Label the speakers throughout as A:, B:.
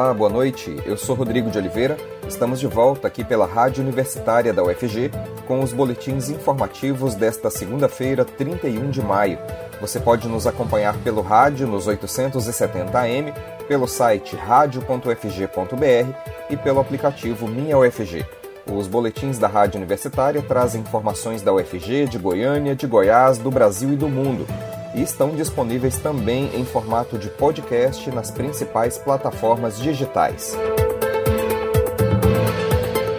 A: Olá, boa noite. Eu sou Rodrigo de Oliveira. Estamos de volta aqui pela Rádio Universitária da UFG com os boletins informativos desta segunda-feira, 31 de maio. Você pode nos acompanhar pelo rádio nos 870 AM, pelo site radio.ufg.br e pelo aplicativo Minha UFG. Os boletins da Rádio Universitária trazem informações da UFG, de Goiânia, de Goiás, do Brasil e do mundo e estão disponíveis também em formato de podcast nas principais plataformas digitais.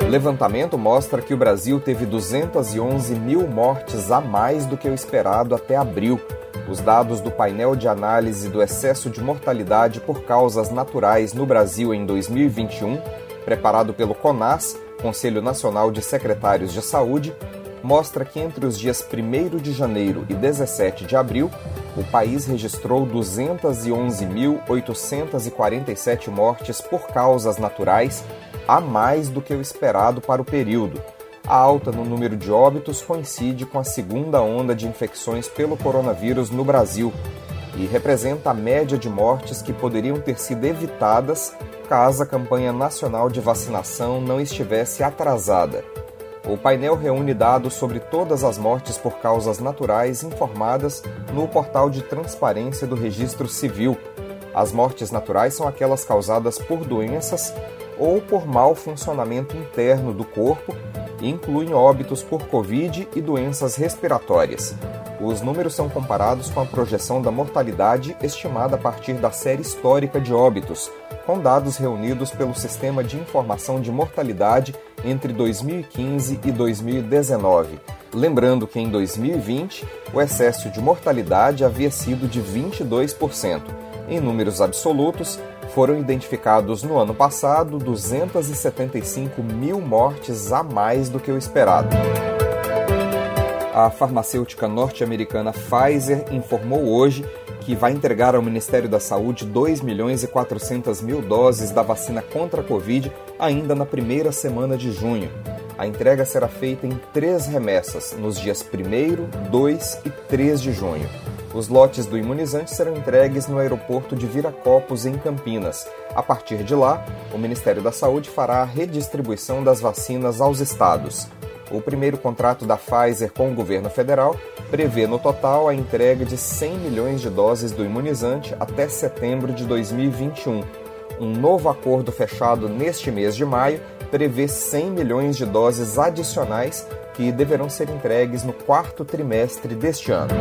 A: O levantamento mostra que o Brasil teve 211 mil mortes a mais do que o esperado até abril. Os dados do painel de análise do excesso de mortalidade por causas naturais no Brasil em 2021, preparado pelo CONAS, Conselho Nacional de Secretários de Saúde, mostra que entre os dias 1 de janeiro e 17 de abril, o país registrou 211.847 mortes por causas naturais, a mais do que o esperado para o período. A alta no número de óbitos coincide com a segunda onda de infecções pelo coronavírus no Brasil e representa a média de mortes que poderiam ter sido evitadas caso a campanha nacional de vacinação não estivesse atrasada. O painel reúne dados sobre todas as mortes por causas naturais informadas no portal de transparência do Registro Civil. As mortes naturais são aquelas causadas por doenças ou por mau funcionamento interno do corpo e incluem óbitos por Covid e doenças respiratórias. Os números são comparados com a projeção da mortalidade estimada a partir da série histórica de óbitos, com dados reunidos pelo Sistema de Informação de Mortalidade entre 2015 e 2019. Lembrando que em 2020 o excesso de mortalidade havia sido de 22%. Em números absolutos, foram identificados no ano passado 275 mil mortes a mais do que o esperado. A farmacêutica norte-americana Pfizer informou hoje que vai entregar ao Ministério da Saúde 2 milhões e 400 mil doses da vacina contra a Covid ainda na primeira semana de junho. A entrega será feita em três remessas, nos dias 1, 2 e 3 de junho. Os lotes do imunizante serão entregues no aeroporto de Viracopos, em Campinas. A partir de lá, o Ministério da Saúde fará a redistribuição das vacinas aos estados. O primeiro contrato da Pfizer com o governo federal prevê no total a entrega de 100 milhões de doses do imunizante até setembro de 2021. Um novo acordo fechado neste mês de maio prevê 100 milhões de doses adicionais que deverão ser entregues no quarto trimestre deste ano.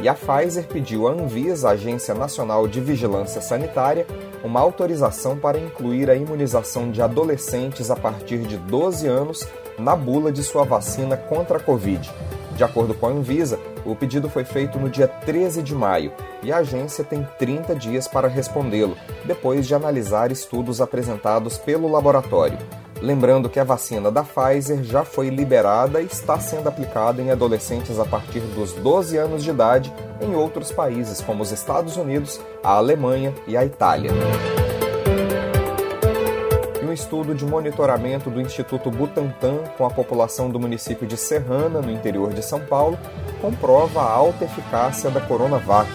A: E a Pfizer pediu à Anvisa, Agência Nacional de Vigilância Sanitária, uma autorização para incluir a imunização de adolescentes a partir de 12 anos na bula de sua vacina contra a Covid. De acordo com a Anvisa, o pedido foi feito no dia 13 de maio e a agência tem 30 dias para respondê-lo, depois de analisar estudos apresentados pelo laboratório. Lembrando que a vacina da Pfizer já foi liberada e está sendo aplicada em adolescentes a partir dos 12 anos de idade em outros países, como os Estados Unidos, a Alemanha e a Itália. E um estudo de monitoramento do Instituto Butantan com a população do município de Serrana, no interior de São Paulo, comprova a alta eficácia da Coronavac.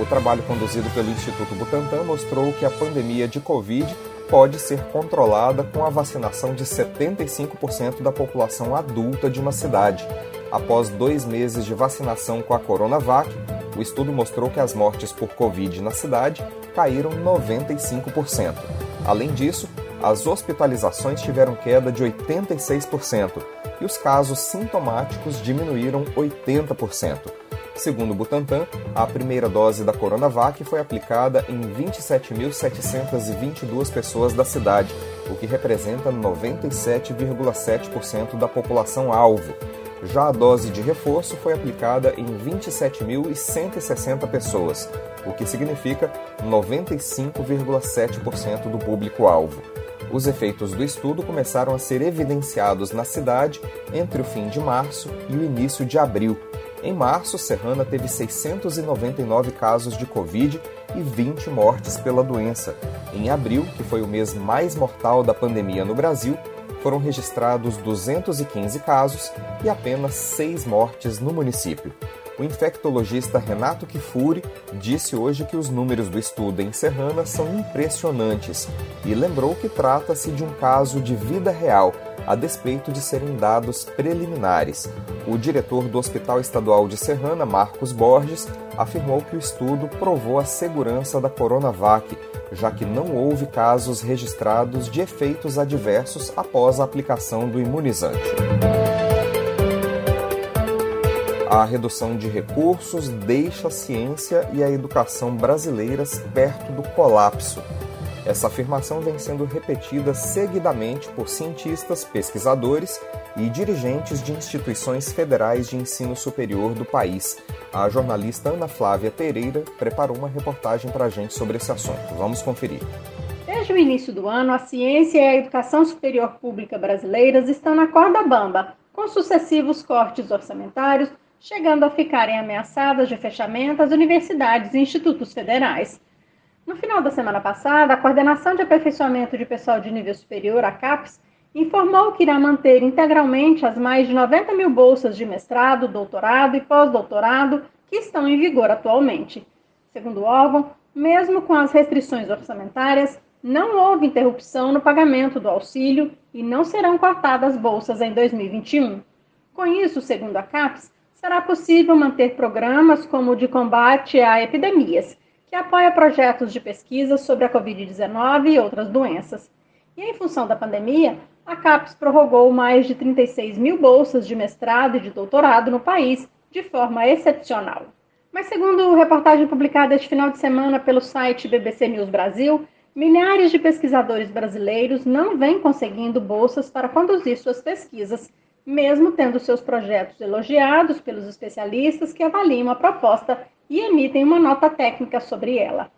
A: O trabalho conduzido pelo Instituto Butantan mostrou que a pandemia de Covid pode ser controlada com a vacinação de 75% da população adulta de uma cidade. Após dois meses de vacinação com a Coronavac, o estudo mostrou que as mortes por Covid na cidade caíram 95%. Além disso, as hospitalizações tiveram queda de 86% e os casos sintomáticos diminuíram 80%. Segundo o Butantan, a primeira dose da Coronavac foi aplicada em 27.722 pessoas da cidade, o que representa 97,7% da população alvo. Já a dose de reforço foi aplicada em 27.160 pessoas, o que significa 95,7% do público-alvo. Os efeitos do estudo começaram a ser evidenciados na cidade entre o fim de março e o início de abril, em março, Serrana teve 699 casos de Covid e 20 mortes pela doença. Em abril, que foi o mês mais mortal da pandemia no Brasil, foram registrados 215 casos e apenas 6 mortes no município. O infectologista Renato Kifuri disse hoje que os números do estudo em Serrana são impressionantes e lembrou que trata-se de um caso de vida real, a despeito de serem dados preliminares. O diretor do Hospital Estadual de Serrana, Marcos Borges, afirmou que o estudo provou a segurança da Coronavac, já que não houve casos registrados de efeitos adversos após a aplicação do imunizante. A redução de recursos deixa a ciência e a educação brasileiras perto do colapso. Essa afirmação vem sendo repetida seguidamente por cientistas, pesquisadores e dirigentes de instituições federais de ensino superior do país. A jornalista Ana Flávia Pereira preparou uma reportagem para a gente sobre esse assunto. Vamos conferir.
B: Desde o início do ano, a ciência e a educação superior pública brasileiras estão na corda bamba, com sucessivos cortes orçamentários chegando a ficarem ameaçadas de fechamento as universidades e institutos federais. No final da semana passada, a Coordenação de Aperfeiçoamento de Pessoal de Nível Superior, a CAPES, informou que irá manter integralmente as mais de 90 mil bolsas de mestrado, doutorado e pós-doutorado que estão em vigor atualmente. Segundo o órgão, mesmo com as restrições orçamentárias, não houve interrupção no pagamento do auxílio e não serão cortadas bolsas em 2021. Com isso, segundo a CAPES, será possível manter programas como o de combate a epidemias, que apoia projetos de pesquisa sobre a Covid-19 e outras doenças. E em função da pandemia, a CAPES prorrogou mais de 36 mil bolsas de mestrado e de doutorado no país de forma excepcional. Mas, segundo reportagem publicada este final de semana pelo site BBC News Brasil, milhares de pesquisadores brasileiros não vêm conseguindo bolsas para conduzir suas pesquisas mesmo tendo seus projetos elogiados pelos especialistas que avaliam a proposta e emitem uma nota técnica sobre ela.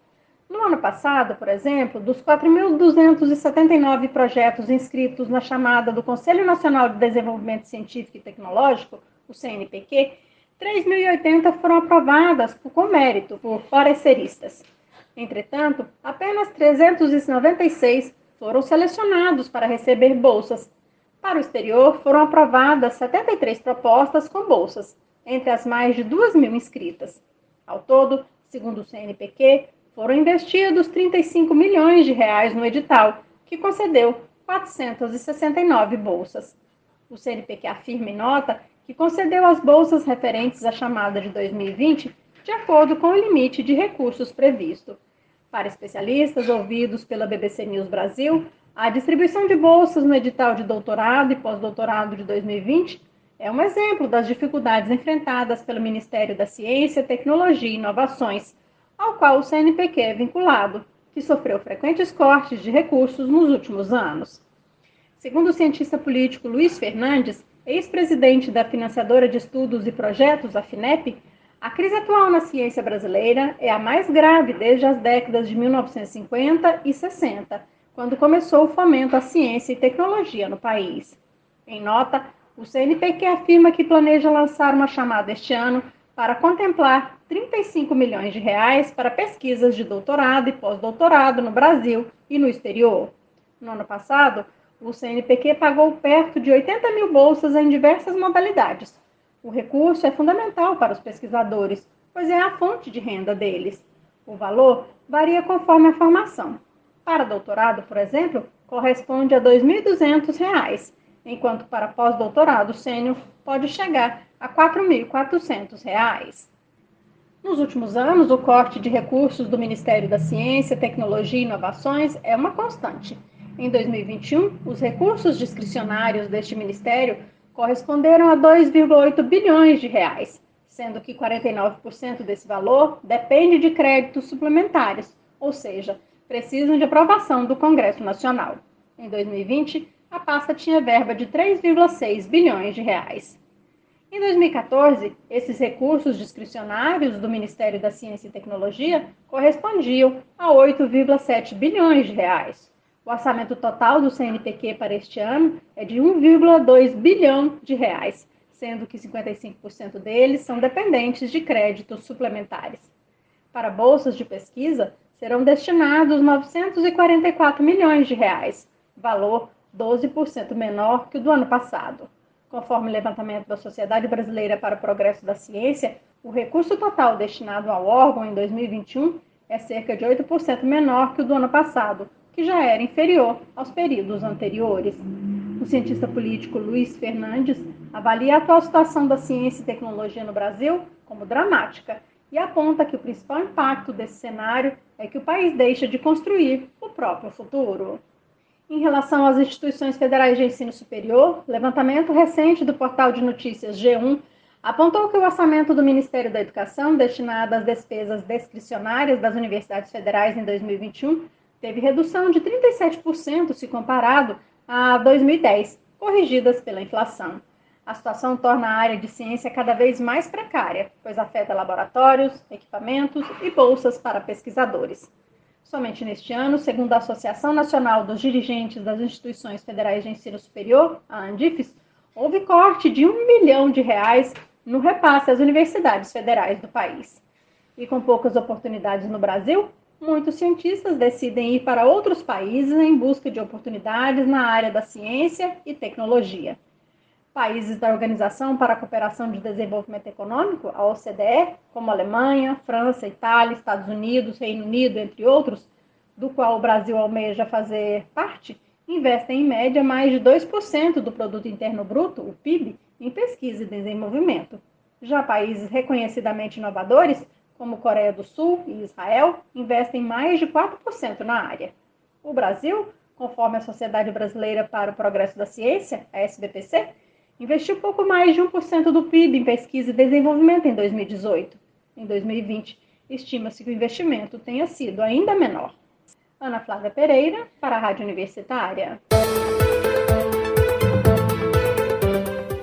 B: No ano passado, por exemplo, dos 4.279 projetos inscritos na chamada do Conselho Nacional de Desenvolvimento Científico e Tecnológico, o CNPq, 3.080 foram aprovadas com mérito por pareceristas. Entretanto, apenas 396 foram selecionados para receber bolsas, para o exterior, foram aprovadas 73 propostas com bolsas, entre as mais de 2 mil inscritas. Ao todo, segundo o CNPq, foram investidos 35 milhões de reais no edital, que concedeu 469 bolsas. O CNPq afirma em nota que concedeu as bolsas referentes à chamada de 2020 de acordo com o limite de recursos previsto. Para especialistas ouvidos pela BBC News Brasil, a distribuição de bolsas no edital de doutorado e pós-doutorado de 2020 é um exemplo das dificuldades enfrentadas pelo Ministério da Ciência, Tecnologia e Inovações, ao qual o CNPq é vinculado, que sofreu frequentes cortes de recursos nos últimos anos. Segundo o cientista político Luiz Fernandes, ex-presidente da financiadora de estudos e projetos, a FINEP, a crise atual na ciência brasileira é a mais grave desde as décadas de 1950 e 60 quando começou o fomento à ciência e tecnologia no país. Em nota, o CNPq afirma que planeja lançar uma chamada este ano para contemplar 35 milhões de reais para pesquisas de doutorado e pós-doutorado no Brasil e no exterior. No ano passado, o CNPq pagou perto de 80 mil bolsas em diversas modalidades. O recurso é fundamental para os pesquisadores, pois é a fonte de renda deles. O valor varia conforme a formação. Para doutorado, por exemplo, corresponde a R$ 2.200, enquanto para pós-doutorado sênior pode chegar a R$ 4.400. Nos últimos anos, o corte de recursos do Ministério da Ciência, Tecnologia e Inovações é uma constante. Em 2021, os recursos discricionários deste ministério corresponderam a 2,8 bilhões de reais, sendo que 49% desse valor depende de créditos suplementares, ou seja, precisam de aprovação do Congresso Nacional. Em 2020, a pasta tinha verba de 3,6 bilhões de reais. Em 2014, esses recursos discricionários do Ministério da Ciência e Tecnologia correspondiam a 8,7 bilhões de reais. O orçamento total do CNPq para este ano é de 1,2 bilhão de reais, sendo que 55% deles são dependentes de créditos suplementares. Para bolsas de pesquisa, serão destinados 944 milhões de reais, valor 12% menor que o do ano passado. Conforme o levantamento da Sociedade Brasileira para o Progresso da Ciência, O recurso total destinado ao órgão em 2021 é cerca de 8% menor que o do ano passado, que já era inferior aos períodos anteriores. O cientista político Luiz Fernandes avalia a atual situação da ciência e tecnologia no Brasil como dramática e aponta que o principal impacto desse cenário é que o país deixa de construir o próprio futuro. Em relação às instituições federais de ensino superior, levantamento recente do portal de notícias G1 apontou que o orçamento do Ministério da Educação destinado às despesas discricionárias das universidades federais em 2021 teve redução de 37% se comparado a 2010, corrigidas pela inflação. A situação torna a área de ciência cada vez mais precária, pois afeta laboratórios, equipamentos e bolsas para pesquisadores. Somente neste ano, segundo a Associação Nacional dos Dirigentes das Instituições Federais de Ensino Superior, a ANDIFES, houve corte de um milhão de reais no repasse às universidades federais do país. E com poucas oportunidades no Brasil, muitos cientistas decidem ir para outros países em busca de oportunidades na área da ciência e tecnologia. Países da Organização para a Cooperação de Desenvolvimento Econômico, a OCDE, como Alemanha, França, Itália, Estados Unidos, Reino Unido, entre outros, do qual o Brasil almeja fazer parte, investem em média mais de 2% do produto interno bruto, o PIB, em pesquisa e desenvolvimento. Já países reconhecidamente inovadores, como Coreia do Sul e Israel, investem mais de 4% na área. O Brasil, conforme a Sociedade Brasileira para o Progresso da Ciência, a SBPC, investiu pouco mais de 1% do PIB em pesquisa e desenvolvimento em 2018. Em 2020, estima-se que o investimento tenha sido ainda menor. Ana Flávia Pereira, para a Rádio Universitária.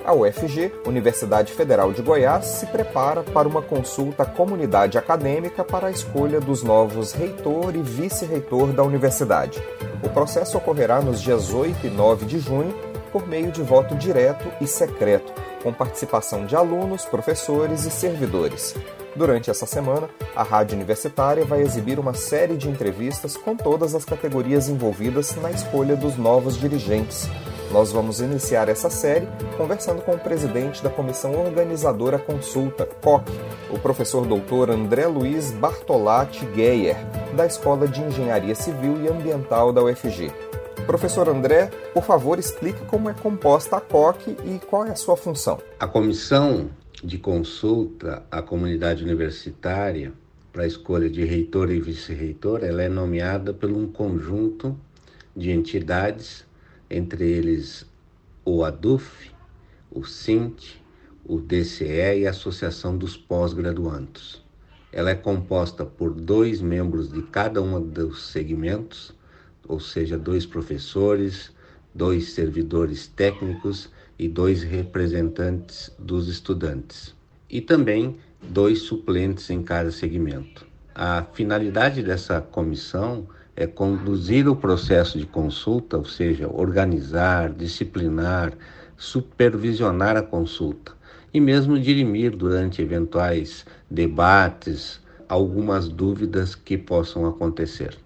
A: A UFG, Universidade Federal de Goiás, se prepara para uma consulta à comunidade acadêmica para a escolha dos novos reitor e vice-reitor da universidade. O processo ocorrerá nos dias 8 e 9 de junho por meio de voto direto e secreto, com participação de alunos, professores e servidores. Durante essa semana, a Rádio Universitária vai exibir uma série de entrevistas com todas as categorias envolvidas na escolha dos novos dirigentes. Nós vamos iniciar essa série conversando com o presidente da Comissão Organizadora Consulta, COC, o professor doutor André Luiz Bartolatti Geyer, da Escola de Engenharia Civil e Ambiental da UFG. Professor André, por favor, explique como é composta a COC e qual é a sua função.
C: A comissão de consulta à comunidade universitária para a escolha de reitor e vice-reitor, ela é nomeada por um conjunto de entidades, entre eles o ADUF, o SINT, o DCE e a Associação dos Pós-Graduandos. Ela é composta por dois membros de cada um dos segmentos, ou seja, dois professores, dois servidores técnicos e dois representantes dos estudantes, e também dois suplentes em cada segmento. A finalidade dessa comissão é conduzir o processo de consulta, ou seja, organizar, disciplinar, supervisionar a consulta e mesmo dirimir durante eventuais debates algumas dúvidas que possam acontecer.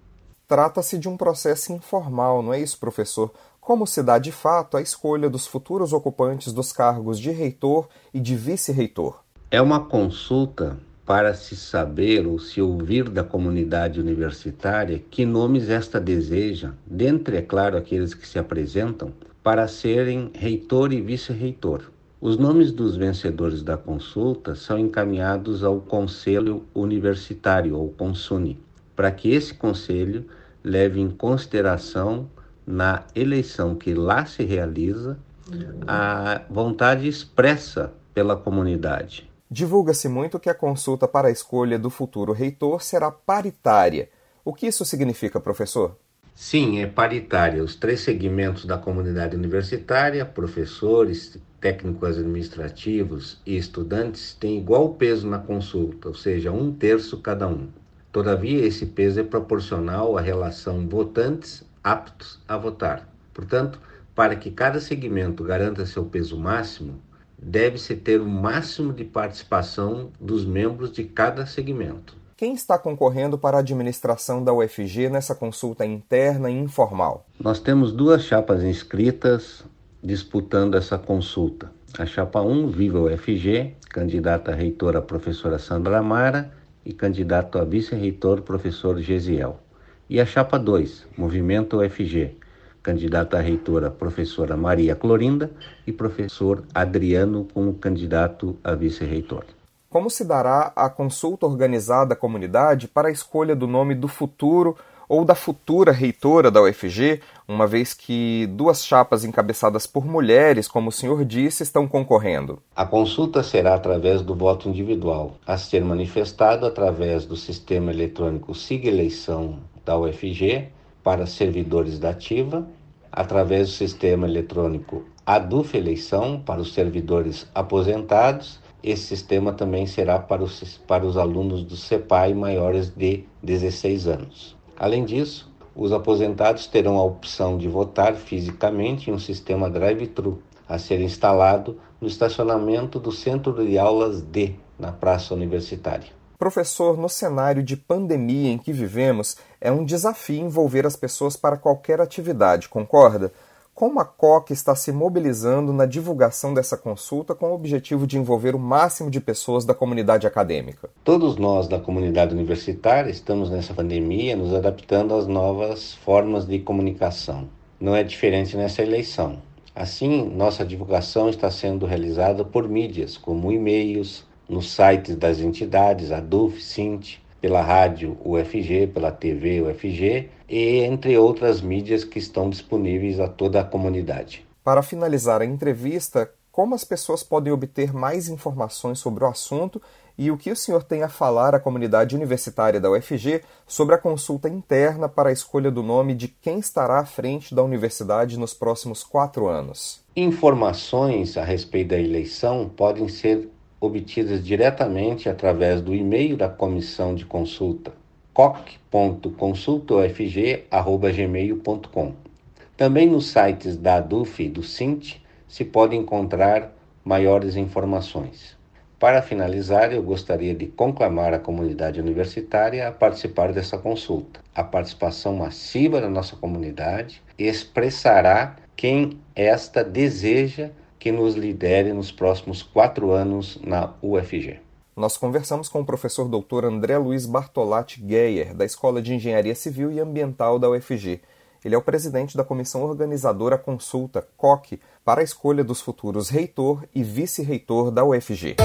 A: Trata-se de um processo informal, não é isso, professor? Como se dá de fato a escolha dos futuros ocupantes dos cargos de reitor e de vice-reitor?
C: É uma consulta para se saber ou se ouvir da comunidade universitária que nomes esta deseja, dentre, é claro, aqueles que se apresentam, para serem reitor e vice-reitor. Os nomes dos vencedores da consulta são encaminhados ao Conselho Universitário, ou CONSUNI, para que esse conselho leve em consideração na eleição que lá se realiza a vontade expressa pela comunidade.
A: Divulga-se muito que a consulta para a escolha do futuro reitor será paritária. O que isso significa, professor?
C: Sim, é paritária. Os três segmentos da comunidade universitária, professores, técnicos administrativos e estudantes, têm igual peso na consulta, ou seja, um terço cada um. Todavia, esse peso é proporcional à relação votantes aptos a votar. Portanto, para que cada segmento garanta seu peso máximo, deve-se ter o máximo de participação dos membros de cada segmento.
A: Quem está concorrendo para a administração da UFG nessa consulta interna e informal?
C: Nós temos duas chapas inscritas disputando essa consulta. A chapa 1, Viva UFG, candidata a reitora professora Sandra Mara e candidato a vice-reitor professor Gesiel. E a chapa 2, Movimento UFG, candidata a reitora professora Maria Clorinda e professor Adriano como candidato a vice-reitor.
A: Como se dará a consulta organizada à comunidade para a escolha do nome do futuro ou da futura reitora da UFG, uma vez que duas chapas encabeçadas por mulheres, como o senhor disse, estão concorrendo?
C: A consulta será através do voto individual, a ser manifestado através do sistema eletrônico Siga Eleição da UFG para servidores da ativa, através do sistema eletrônico ADUF Eleição para os servidores aposentados. Esse sistema também será para os, para os alunos do CEPAI maiores de 16 anos. Além disso, os aposentados terão a opção de votar fisicamente em um sistema drive-thru a ser instalado no estacionamento do Centro de Aulas D, na Praça Universitária.
A: Professor, no cenário de pandemia em que vivemos, é um desafio envolver as pessoas para qualquer atividade, concorda? Como a COC está se mobilizando na divulgação dessa consulta com o objetivo de envolver o máximo de pessoas da comunidade acadêmica?
C: Todos nós da comunidade universitária estamos nessa pandemia nos adaptando às novas formas de comunicação. Não é diferente nessa eleição. Assim, nossa divulgação está sendo realizada por mídias como e-mails, nos sites das entidades, a DUF, SINT, pela rádio UFG, pela TV UFG e entre outras mídias que estão disponíveis a toda a comunidade.
A: Para finalizar a entrevista, como as pessoas podem obter mais informações sobre o assunto e o que o senhor tem a falar à comunidade universitária da UFG sobre a consulta interna para a escolha do nome de quem estará à frente da universidade nos próximos quatro anos?
C: Informações a respeito da eleição podem ser obtidas diretamente através do e-mail da comissão de consulta coc.consultaofg.gmail.com. Também nos sites da ADUF e do SINT se pode encontrar maiores informações. Para finalizar, eu gostaria de conclamar a comunidade universitária a participar dessa consulta. A participação massiva da nossa comunidade expressará quem esta deseja que nos lidere nos próximos quatro anos na UFG.
A: Nós conversamos com o professor doutor André Luiz Bartolatti Geyer, da Escola de Engenharia Civil e Ambiental da UFG. Ele é o presidente da comissão organizadora Consulta, COC, para a escolha dos futuros reitor e vice-reitor da UFG.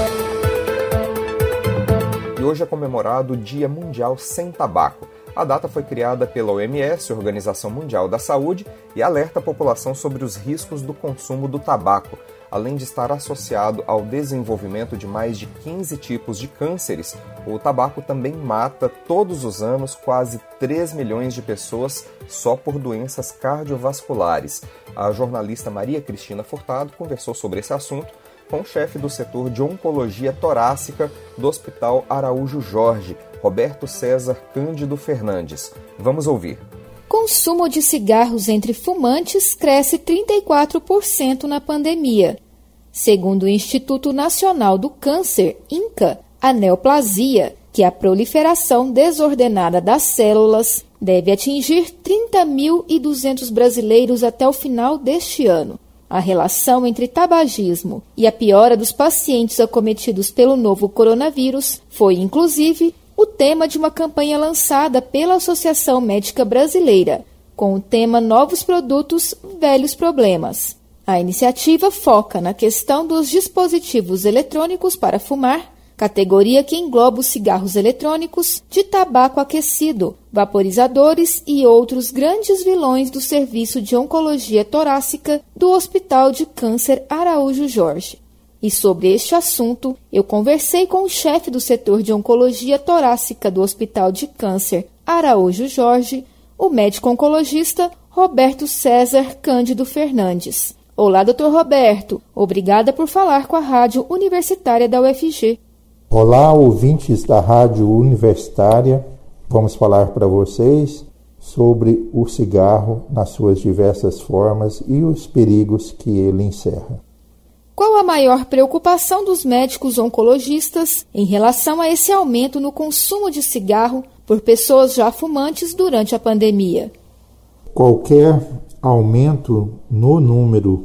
A: E hoje é comemorado o Dia Mundial Sem Tabaco. A data foi criada pela OMS, Organização Mundial da Saúde, e alerta a população sobre os riscos do consumo do tabaco, além de estar associado ao desenvolvimento de mais de 15 tipos de cânceres, o tabaco também mata todos os anos quase 3 milhões de pessoas só por doenças cardiovasculares. A jornalista Maria Cristina Furtado conversou sobre esse assunto com o chefe do setor de oncologia torácica do Hospital Araújo Jorge, Roberto César Cândido Fernandes. Vamos ouvir.
D: Consumo de cigarros entre fumantes cresce 34% na pandemia. Segundo o Instituto Nacional do Câncer, INCA, a neoplasia, que é a proliferação desordenada das células, deve atingir 30.200 brasileiros até o final deste ano. A relação entre tabagismo e a piora dos pacientes acometidos pelo novo coronavírus foi, inclusive, o tema de uma campanha lançada pela Associação Médica Brasileira, com o tema Novos Produtos, Velhos Problemas. A iniciativa foca na questão dos dispositivos eletrônicos para fumar, categoria que engloba os cigarros eletrônicos, de tabaco aquecido, vaporizadores e outros grandes vilões do Serviço de Oncologia Torácica do Hospital de Câncer Araújo Jorge. E sobre este assunto, eu conversei com o chefe do setor de Oncologia Torácica do Hospital de Câncer Araújo Jorge, o médico oncologista Roberto César Cândido Fernandes. Olá, doutor Roberto. Obrigada por falar com a Rádio Universitária da UFG.
E: Olá, ouvintes da Rádio Universitária. Vamos falar para vocês sobre o cigarro nas suas diversas formas e os perigos que ele encerra.
D: Qual a maior preocupação dos médicos oncologistas em relação a esse aumento no consumo de cigarro por pessoas já fumantes durante a pandemia?
E: Qualquer aumento no número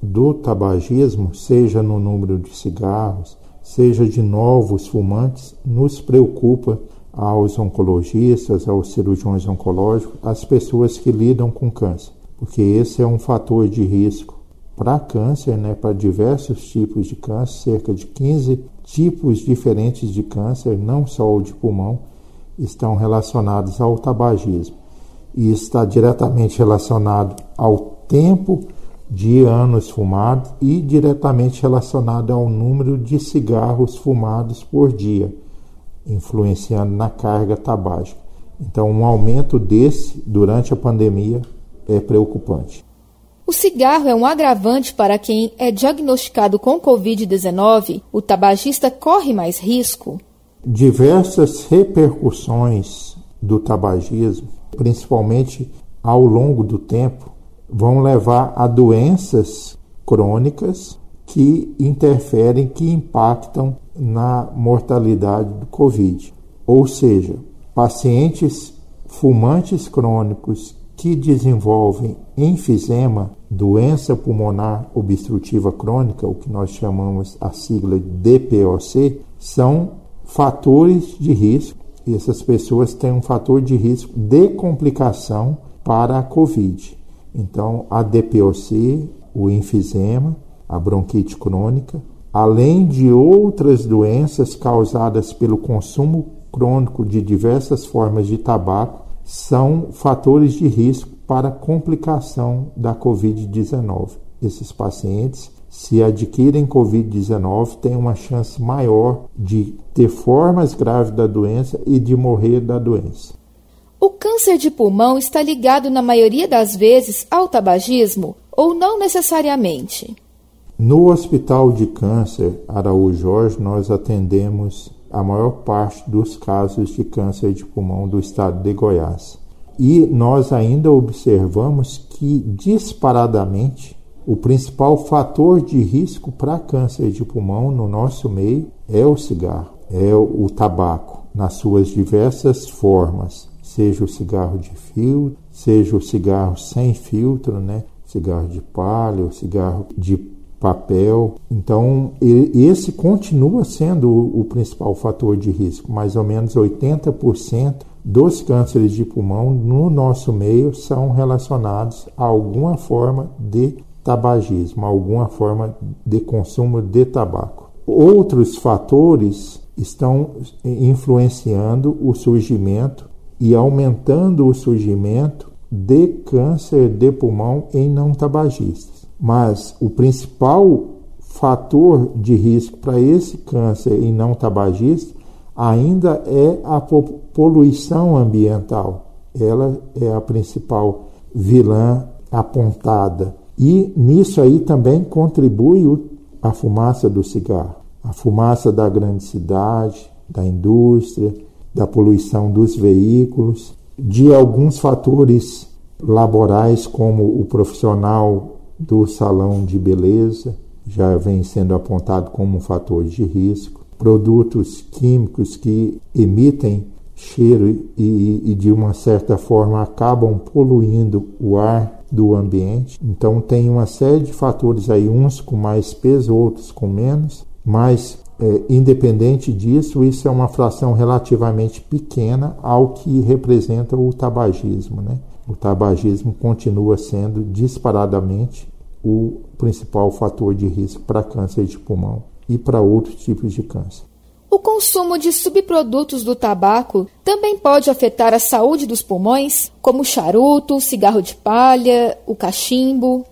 E: do tabagismo, seja no número de cigarros, seja de novos fumantes, nos preocupa aos oncologistas, aos cirurgiões oncológicos, às pessoas que lidam com câncer, porque esse é um fator de risco para câncer, né, para diversos tipos de câncer, cerca de 15 tipos diferentes de câncer, não só o de pulmão, estão relacionados ao tabagismo. E está diretamente relacionado ao tempo de anos fumados e diretamente relacionado ao número de cigarros fumados por dia, influenciando na carga tabágica. Então, um aumento desse durante a pandemia é preocupante.
D: O cigarro é um agravante para quem é diagnosticado com Covid-19. O tabagista corre mais risco?
E: Diversas repercussões do tabagismo, principalmente ao longo do tempo, vão levar a doenças crônicas que interferem, que impactam na mortalidade do Covid. Ou seja, pacientes fumantes crônicos que desenvolvem enfisema, doença pulmonar obstrutiva crônica, o que nós chamamos a sigla DPOC, são fatores de risco. E essas pessoas têm um fator de risco de complicação para a COVID. Então, a DPOC, o enfisema, a bronquite crônica, além de outras doenças causadas pelo consumo crônico de diversas formas de tabaco, são fatores de risco para complicação da Covid-19. Esses pacientes, se adquirem Covid-19, têm uma chance maior de ter formas graves da doença e de morrer da doença.
D: O câncer de pulmão está ligado, na maioria das vezes, ao tabagismo ou não necessariamente?
E: No Hospital de Câncer Araújo Jorge, nós atendemos a maior parte dos casos de câncer de pulmão do estado de Goiás. E nós ainda observamos que, disparadamente, o principal fator de risco para câncer de pulmão no nosso meio é o cigarro, é o tabaco, nas suas diversas formas, seja o cigarro de filtro, seja o cigarro sem filtro, né? cigarro de palha, cigarro de papel. Então, esse continua sendo o principal fator de risco. Mais ou menos 80% dos cânceres de pulmão no nosso meio são relacionados a alguma forma de tabagismo, alguma forma de consumo de tabaco. Outros fatores estão influenciando o surgimento e aumentando o surgimento de câncer de pulmão em não tabagistas. Mas o principal fator de risco para esse câncer em não tabagista ainda é a poluição ambiental. Ela é a principal vilã apontada. E nisso aí também contribui a fumaça do cigarro, a fumaça da grande cidade, da indústria, da poluição dos veículos, de alguns fatores laborais como o profissional do salão de beleza já vem sendo apontado como um fator de risco. Produtos químicos que emitem cheiro e, e, de uma certa forma acabam poluindo o ar do ambiente. Então tem uma série de fatores aí, uns com mais peso, outros com menos, mas é, independente disso, isso é uma fração relativamente pequena ao que representa o tabagismo. Né? O tabagismo continua sendo disparadamente o principal fator de risco para câncer de pulmão e para outros tipos de câncer.
D: O consumo de subprodutos do tabaco também pode afetar a saúde dos pulmões, como o charuto, o cigarro de palha, o cachimbo.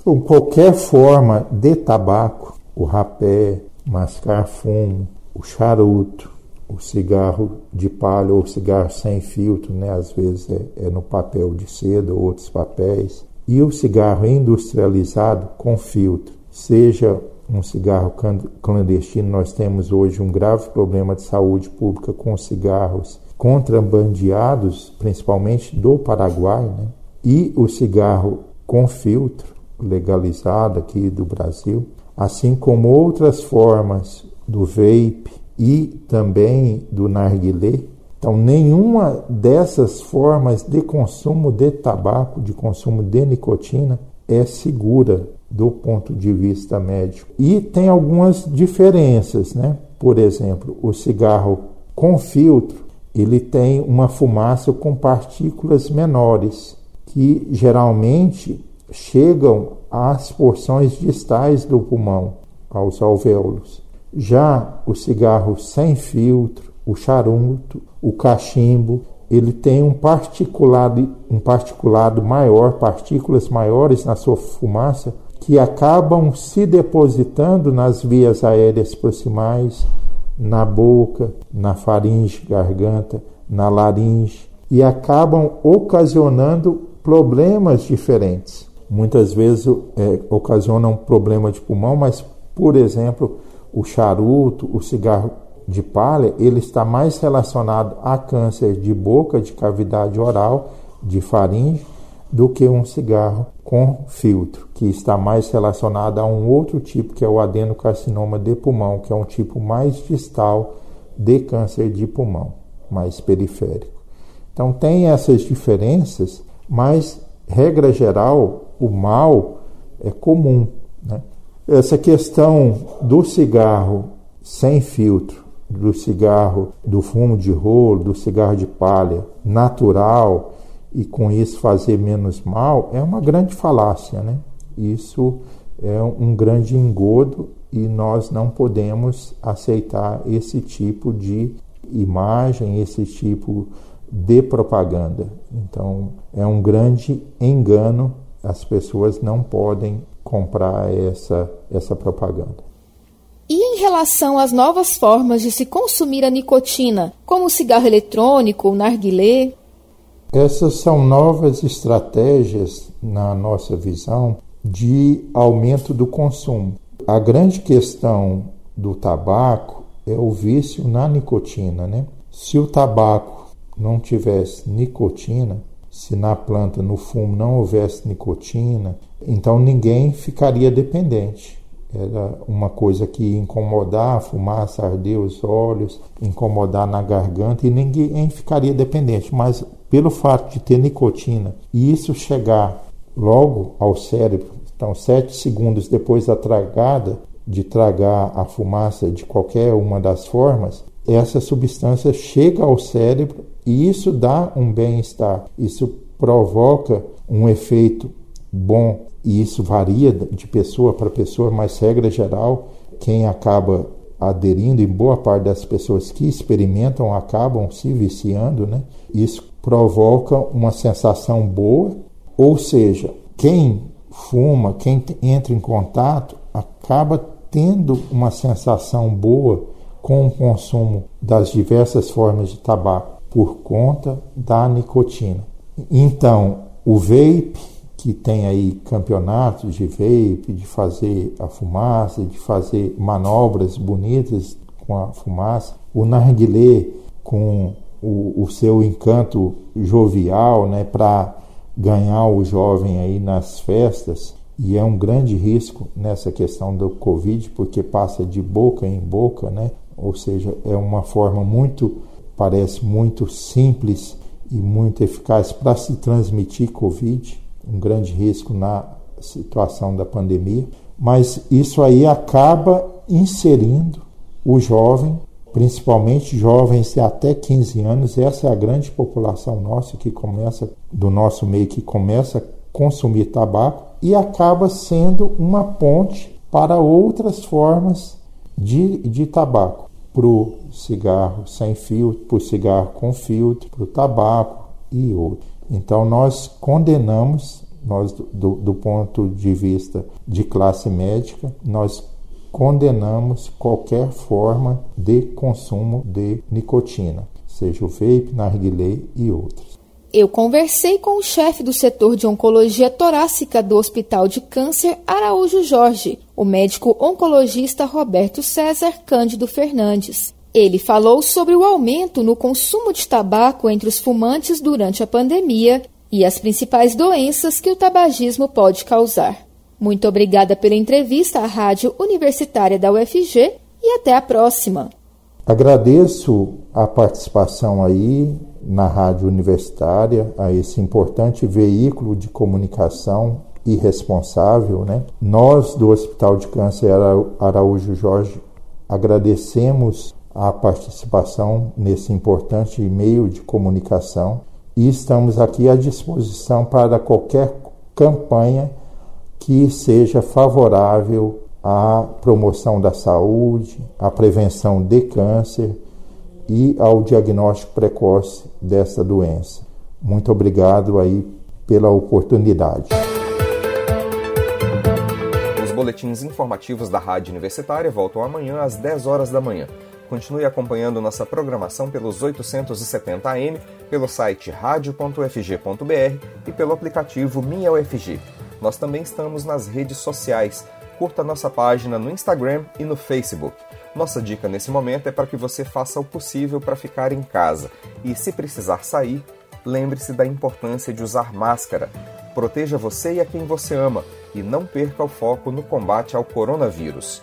E: Então, qualquer forma de tabaco, o rapé, mascar fumo, o charuto, o cigarro de palha ou cigarro sem filtro, né? às vezes é, é no papel de seda ou outros papéis, e o cigarro industrializado com filtro, seja um cigarro clandestino, nós temos hoje um grave problema de saúde pública com cigarros contrabandeados, principalmente do Paraguai, né? e o cigarro com filtro, legalizado aqui do Brasil, assim como outras formas do vape e também do narguilé, então, nenhuma dessas formas de consumo de tabaco, de consumo de nicotina, é segura do ponto de vista médico. E tem algumas diferenças, né? Por exemplo, o cigarro com filtro, ele tem uma fumaça com partículas menores, que geralmente chegam às porções distais do pulmão, aos alvéolos. Já o cigarro sem filtro, o charuto, o cachimbo, ele tem um particulado, um particulado maior, partículas maiores na sua fumaça, que acabam se depositando nas vias aéreas proximais, na boca, na faringe, garganta, na laringe e acabam ocasionando problemas diferentes. Muitas vezes é, ocasionam problema de pulmão, mas, por exemplo, o charuto, o cigarro de palha, ele está mais relacionado a câncer de boca, de cavidade oral, de faringe, do que um cigarro com filtro, que está mais relacionado a um outro tipo, que é o adenocarcinoma de pulmão, que é um tipo mais distal de câncer de pulmão, mais periférico. Então tem essas diferenças, mas regra geral, o mal é comum. Né? Essa questão do cigarro sem filtro, do cigarro, do fumo de rolo, do cigarro de palha natural, e com isso fazer menos mal é uma grande falácia, né? Isso é um grande engodo e nós não podemos aceitar esse tipo de imagem, esse tipo de propaganda. Então, é um grande engano, as pessoas não podem comprar essa, essa propaganda.
D: E em relação às novas formas de se consumir a nicotina, como o cigarro eletrônico, o narguilé?
E: Essas são novas estratégias, na nossa visão, de aumento do consumo. A grande questão do tabaco é o vício na nicotina. Né? Se o tabaco não tivesse nicotina, se na planta, no fumo, não houvesse nicotina, então ninguém ficaria dependente. Era uma coisa que ia incomodar, a fumaça, arder os olhos, incomodar na garganta e ninguém ficaria dependente. Mas pelo fato de ter nicotina e isso chegar logo ao cérebro, então sete segundos depois da tragada, de tragar a fumaça de qualquer uma das formas, essa substância chega ao cérebro e isso dá um bem-estar. Isso provoca um efeito bom e isso varia de pessoa para pessoa, mas regra geral, quem acaba aderindo, e boa parte das pessoas que experimentam acabam se viciando, né? Isso provoca uma sensação boa, ou seja, quem fuma, quem entra em contato, acaba tendo uma sensação boa com o consumo das diversas formas de tabaco por conta da nicotina. Então, o vape que tem aí campeonatos de vape, de fazer a fumaça, de fazer manobras bonitas com a fumaça. O narguilé com o, o seu encanto jovial, né, para ganhar o jovem aí nas festas. E é um grande risco nessa questão do Covid, porque passa de boca em boca, né? Ou seja, é uma forma muito, parece muito simples e muito eficaz para se transmitir Covid um grande risco na situação da pandemia, mas isso aí acaba inserindo o jovem, principalmente jovens de até 15 anos, essa é a grande população nossa que começa do nosso meio que começa a consumir tabaco e acaba sendo uma ponte para outras formas de, de tabaco, para o cigarro sem filtro, para o cigarro com filtro, para o tabaco e outros. Então nós condenamos, nós do, do ponto de vista de classe médica, nós condenamos qualquer forma de consumo de nicotina, seja o vape, narguilé e outros.
D: Eu conversei com o chefe do setor de oncologia torácica do Hospital de Câncer Araújo Jorge, o médico oncologista Roberto César Cândido Fernandes. Ele falou sobre o aumento no consumo de tabaco entre os fumantes durante a pandemia e as principais doenças que o tabagismo pode causar. Muito obrigada pela entrevista à Rádio Universitária da UFG e até a próxima.
E: Agradeço a participação aí na Rádio Universitária, a esse importante veículo de comunicação irresponsável, né? Nós do Hospital de Câncer Araújo Jorge agradecemos a participação nesse importante meio de comunicação e estamos aqui à disposição para qualquer campanha que seja favorável à promoção da saúde, à prevenção de câncer e ao diagnóstico precoce dessa doença. Muito obrigado aí pela oportunidade.
A: Os boletins informativos da Rádio Universitária voltam amanhã às 10 horas da manhã. Continue acompanhando nossa programação pelos 870 AM, pelo site radio.fg.br e pelo aplicativo Minha UFG. Nós também estamos nas redes sociais. Curta nossa página no Instagram e no Facebook. Nossa dica nesse momento é para que você faça o possível para ficar em casa e, se precisar sair, lembre-se da importância de usar máscara. Proteja você e a quem você ama e não perca o foco no combate ao coronavírus.